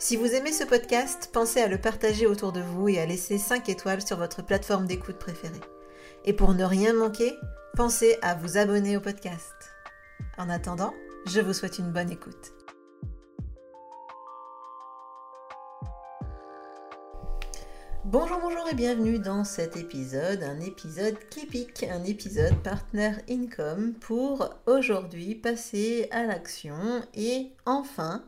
Si vous aimez ce podcast, pensez à le partager autour de vous et à laisser 5 étoiles sur votre plateforme d'écoute préférée. Et pour ne rien manquer, pensez à vous abonner au podcast. En attendant, je vous souhaite une bonne écoute. Bonjour, bonjour et bienvenue dans cet épisode, un épisode qui pique, un épisode Partner Income pour aujourd'hui passer à l'action et enfin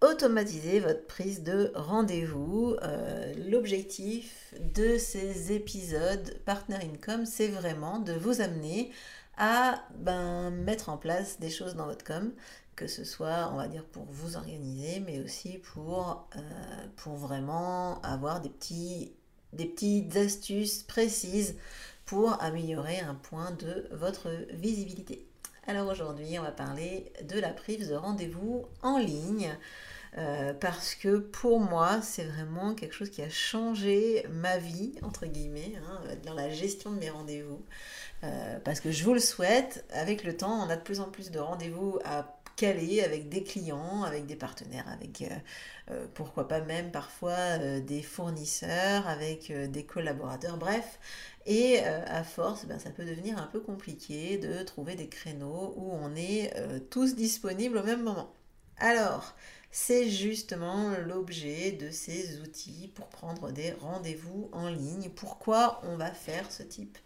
automatiser votre prise de rendez-vous. Euh, l'objectif de ces épisodes Partner Income, c'est vraiment de vous amener à ben, mettre en place des choses dans votre com, que ce soit, on va dire, pour vous organiser, mais aussi pour, euh, vraiment avoir des petites astuces précises pour améliorer un point de votre visibilité. Alors aujourd'hui, on va parler de la prise de rendez-vous en ligne. Euh, parce que pour moi, c'est vraiment quelque chose qui a changé ma vie, entre guillemets, hein, dans la gestion de mes rendez-vous. Euh, parce que je vous le souhaite, avec le temps, on a de plus en plus de rendez-vous à caler avec des clients, avec des partenaires, avec euh, pourquoi pas même parfois des fournisseurs, avec des collaborateurs, bref. Et à force, ben, ça peut devenir un peu compliqué de trouver des créneaux où on est tous disponibles au même moment. Alors, c'est justement l'objet de ces outils pour prendre des rendez-vous en ligne. Pourquoi on va faire ce type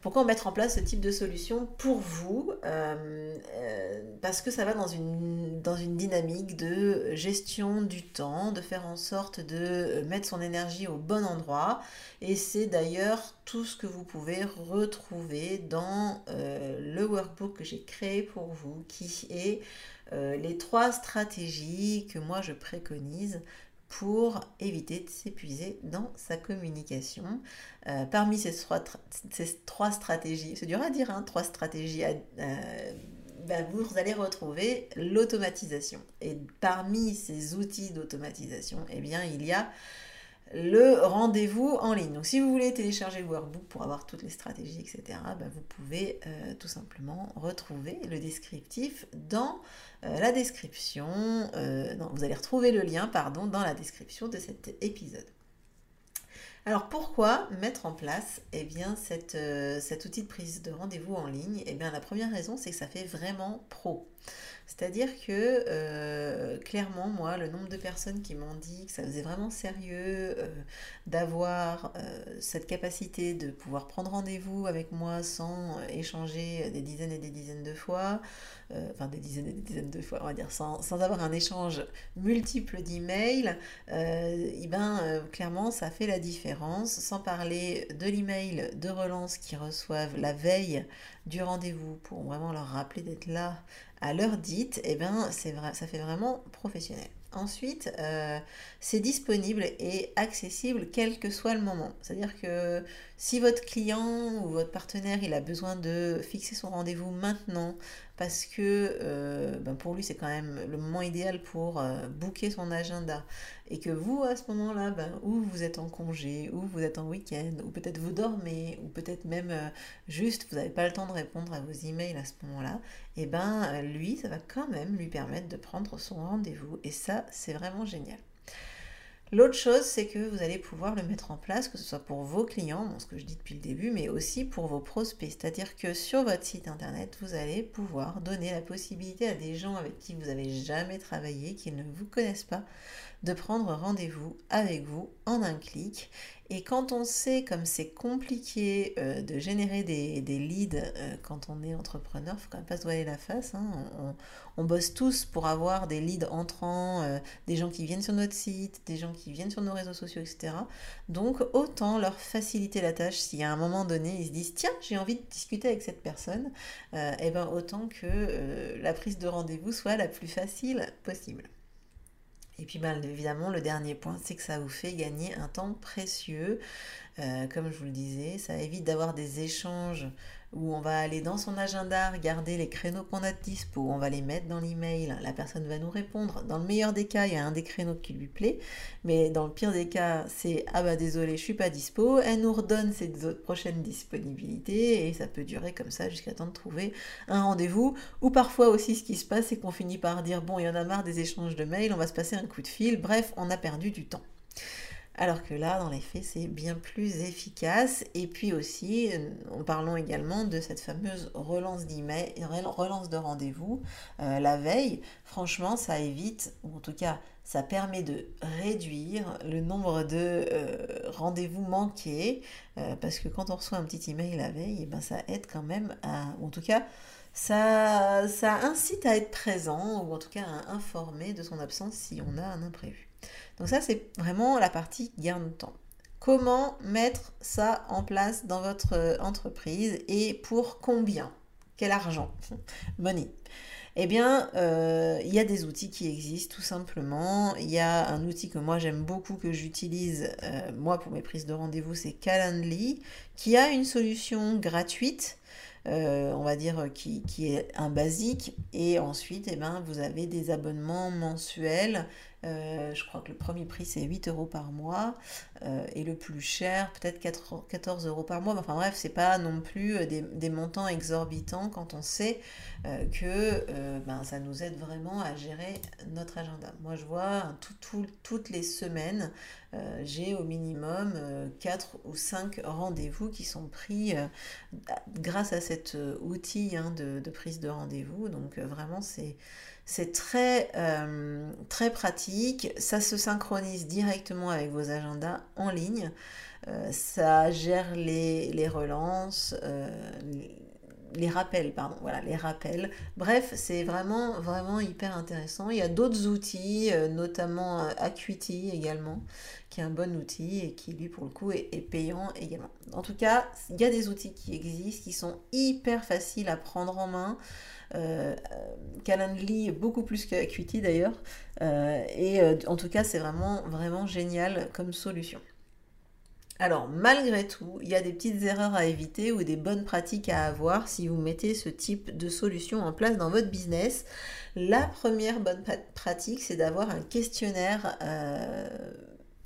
pourquoi mettre en place ce type de solution pour vous euh, euh, Parce que ça va dans une, dynamique de gestion du temps, de faire en sorte de mettre son énergie au bon endroit. Et c'est d'ailleurs tout ce que vous pouvez retrouver dans euh, le workbook que j'ai créé pour vous, qui est les trois stratégies que moi je préconise pour éviter de s'épuiser dans sa communication. Euh, parmi ces trois, ces trois, stratégies, c'est dur à dire, hein, trois stratégies, euh, ben, vous allez retrouver l'automatisation. Et parmi ces outils d'automatisation, eh bien, il y a le rendez-vous en ligne. Donc si vous voulez télécharger le workbook pour avoir toutes les stratégies, etc., ben, vous pouvez euh, tout simplement retrouver le descriptif dans euh, la description. Euh, non, vous allez retrouver le lien, pardon, dans la description de cet épisode. Alors pourquoi mettre en place eh bien, cet outil de prise de rendez-vous en ligne? Eh bien, La première raison, c'est que ça fait vraiment pro. C'est-à-dire que euh, clairement, moi, le nombre de personnes qui m'ont dit que ça faisait vraiment sérieux euh, d'avoir euh, cette capacité de pouvoir prendre rendez-vous avec moi sans échanger des dizaines et des dizaines de fois, enfin des dizaines et des dizaines de fois, on va dire, sans, avoir un échange multiple d'emails, eh ben, clairement, ça fait la différence. Sans parler de l'email de relance qu'ils reçoivent la veille du rendez-vous pour vraiment leur rappeler d'être là à l'heure dite, eh ben, c'est vrai, ça fait vraiment professionnel. Ensuite, euh, c'est disponible et accessible quel que soit le moment. C'est-à-dire que si votre client ou votre partenaire il a besoin de fixer son rendez-vous maintenant parce que euh, ben pour lui c'est quand même le moment idéal pour euh, booker son agenda et que vous à ce moment-là, ben, ou vous êtes en congé, ou vous êtes en week-end, ou peut-être vous dormez, ou peut-être même juste vous n'avez pas le temps de répondre à vos emails à ce moment-là, et eh ben lui ça va quand même lui permettre de prendre son rendez-vous et ça c'est vraiment génial. L'autre chose, c'est que vous allez pouvoir le mettre en place, que ce soit pour vos clients, ce que je dis depuis le début, mais aussi pour vos prospects. C'est-à-dire que sur votre site internet, vous allez pouvoir donner la possibilité à des gens avec qui vous n'avez jamais travaillé, qui ne vous connaissent pas, de prendre rendez-vous avec vous en un clic. Et quand on sait comme c'est compliqué euh, de générer des, leads euh, quand on est entrepreneur, il faut quand même pas se voiler la face. Hein. On, bosse tous pour avoir des leads entrants, euh, des gens qui viennent sur notre site, des gens qui viennent sur nos réseaux sociaux, etc. Donc autant leur faciliter la tâche si à un moment donné ils se disent tiens j'ai envie de discuter avec cette personne, et eh ben autant que la prise de rendez-vous soit la plus facile possible. Et puis bien évidemment, le dernier point, c'est que ça vous fait gagner un temps précieux. Euh, comme je vous le disais, ça évite d'avoir des échanges où on va aller dans son agenda, regarder les créneaux qu'on a de dispo, on va les mettre dans l'email, la personne va nous répondre. Dans le meilleur des cas, il y a un des créneaux qui lui plaît, mais dans le pire des cas, c'est ah bah désolé, je suis pas dispo, elle nous redonne ses prochaines disponibilités et ça peut durer comme ça jusqu'à temps de trouver un rendez-vous. Ou parfois aussi, ce qui se passe, c'est qu'on finit par dire bon, il y en a marre des échanges de mails, on va se passer un coup de fil, bref, on a perdu du temps. Alors que là, dans les faits, c'est bien plus efficace. Et puis aussi, euh, en parlant également de cette fameuse relance d'email, relance de rendez-vous euh, la veille. Franchement, ça évite, ou en tout cas, ça permet de réduire le nombre de euh, rendez-vous manqués. parce que quand on reçoit un petit email la veille, eh ben, ça aide quand même à, ou en tout cas, ça, ça incite à être présent, ou en tout cas à informer de son absence si on a un imprévu. Donc ça, c'est vraiment la partie gain de temps. Comment mettre ça en place dans votre euh, entreprise et pour combien? Quel argent? Money. Eh bien, euh, il y a des outils qui existent tout simplement. Il y a un outil que moi j'aime beaucoup, que j'utilise euh, moi pour mes prises de rendez-vous, c'est Calendly, qui a une solution gratuite on va dire, qui, est un basique. Et ensuite, eh ben, vous avez des abonnements mensuels. Euh, je crois que le premier prix, c'est 8 euros par mois. Euh, et le plus cher, peut-être 14 euros par mois. Enfin bref, c'est pas non plus des, montants exorbitants quand on sait que ben, ça nous aide vraiment à gérer notre agenda. Moi, je vois toutes les semaines, j'ai au minimum 4 ou 5 rendez-vous qui sont pris grâce à cet euh, outil hein, de, prise de rendez-vous. Donc euh, vraiment, c'est c'est très, euh, très pratique. Ça se synchronise directement avec vos agendas en ligne. ça gère les, relances, rappels, pardon, voilà, les rappels. Bref, c'est vraiment, vraiment hyper intéressant. Il y a d'autres outils, notamment Acuity également, qui est un bon outil et qui lui pour le coup est, payant également. En tout cas, il y a des outils qui existent, qui sont hyper faciles à prendre en main. Euh, Calendly beaucoup plus qu'Acuity d'ailleurs. Euh, et euh, en tout cas, c'est vraiment, vraiment génial comme solution. Alors, malgré tout, il y a des petites erreurs à éviter ou des bonnes pratiques à avoir si vous mettez ce type de solution en place dans votre business. La première bonne pratique, c'est d'avoir un questionnaire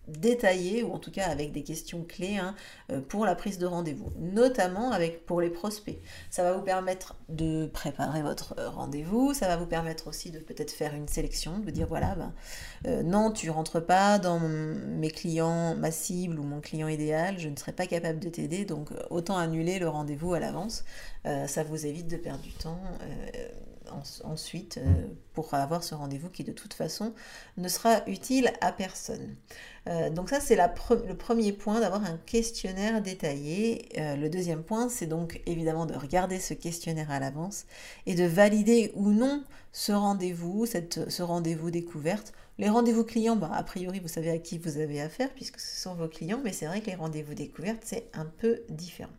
détaillé, ou en tout cas avec des questions clés hein, euh, pour la prise de rendez-vous, notamment avec, pour les prospects. Ça va vous permettre de préparer votre rendez-vous, ça va vous permettre aussi de peut-être faire une sélection, de dire voilà, ben, euh, non, tu rentres pas dans mes clients, ma cible ou mon client idéal, je ne serai pas capable de t'aider, donc autant annuler le rendez-vous à l'avance. Euh, ça vous évite de perdre du temps ensuite euh, pour avoir ce rendez-vous qui de toute façon ne sera utile à personne. Euh, donc ça c'est le premier point d'avoir un questionnaire détaillé. Euh, le deuxième point c'est donc évidemment de regarder ce questionnaire à l'avance et de valider ou non ce rendez-vous, ce rendez-vous découverte. Les rendez-vous clients, bah, a priori vous savez à qui vous avez affaire puisque ce sont vos clients, mais c'est vrai que les rendez-vous découvertes c'est un peu différent.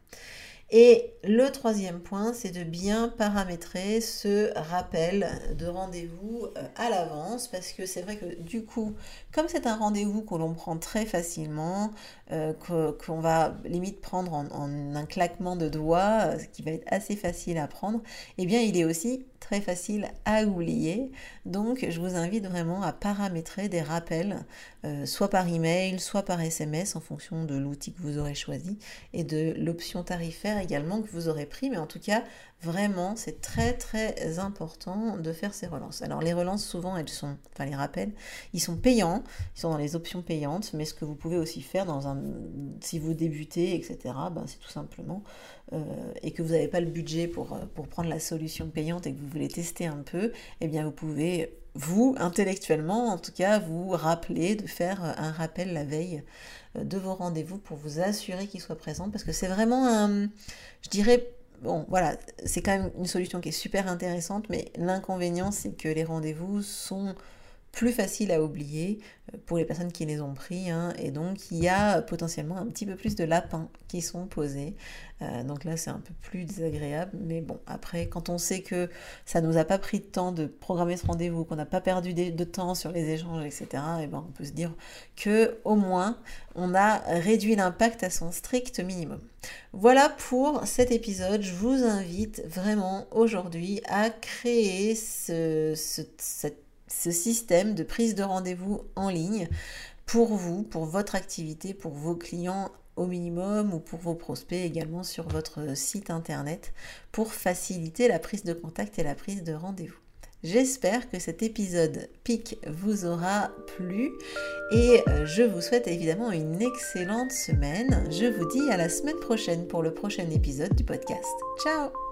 Et le troisième point, c'est de bien paramétrer ce rappel de rendez-vous euh, à l'avance, parce que c'est vrai que du coup, comme c'est un rendez-vous que l'on prend très facilement, euh, qu'on va limite prendre en, un claquement de doigts, euh, ce qui va être assez facile à prendre, eh bien il est aussi très facile à oublier. Donc je vous invite vraiment à paramétrer des rappels, euh, soit par email, soit par SMS en fonction de l'outil que vous aurez choisi et de l'option tarifaire également que vous aurez pris. Mais en tout cas, Vraiment, c'est très très important de faire ces relances. Alors les relances, souvent, elles sont, enfin les rappels, ils sont payants, ils sont dans les options payantes, mais ce que vous pouvez aussi faire dans un, si vous débutez, etc., ben, c'est tout simplement, euh, et que vous n'avez pas le budget pour, euh, pour prendre la solution payante et que vous voulez tester un peu, eh bien vous pouvez, vous, intellectuellement, en tout cas, vous rappeler de faire un rappel la veille de vos rendez-vous pour vous assurer qu'ils soient présents, parce que c'est vraiment un, je dirais, bon, voilà, c'est quand même une solution qui est super intéressante, mais l'inconvénient, c'est que les rendez-vous sont plus faciles à oublier euh, pour les personnes qui les ont pris. Hein, et donc, il y a potentiellement un petit peu plus de lapins qui sont posés. Euh, donc là, c'est un peu plus désagréable. Mais bon, après, quand on sait que ça nous a pas pris de temps de programmer ce rendez-vous, qu'on n'a pas perdu de temps sur les échanges, etc., et ben, on peut se dire que au moins, on a réduit l'impact à son strict minimum. Voilà pour cet épisode. Je vous invite vraiment aujourd'hui à créer ce, ce système de prise de rendez-vous en ligne pour vous, pour votre activité, pour vos clients au minimum ou pour vos prospects également sur votre site internet pour faciliter la prise de contact et la prise de rendez-vous. J'espère que cet épisode PIC vous aura plu et euh, je vous souhaite évidemment une excellente semaine. Je vous dis à la semaine prochaine pour le prochain épisode du podcast. Ciao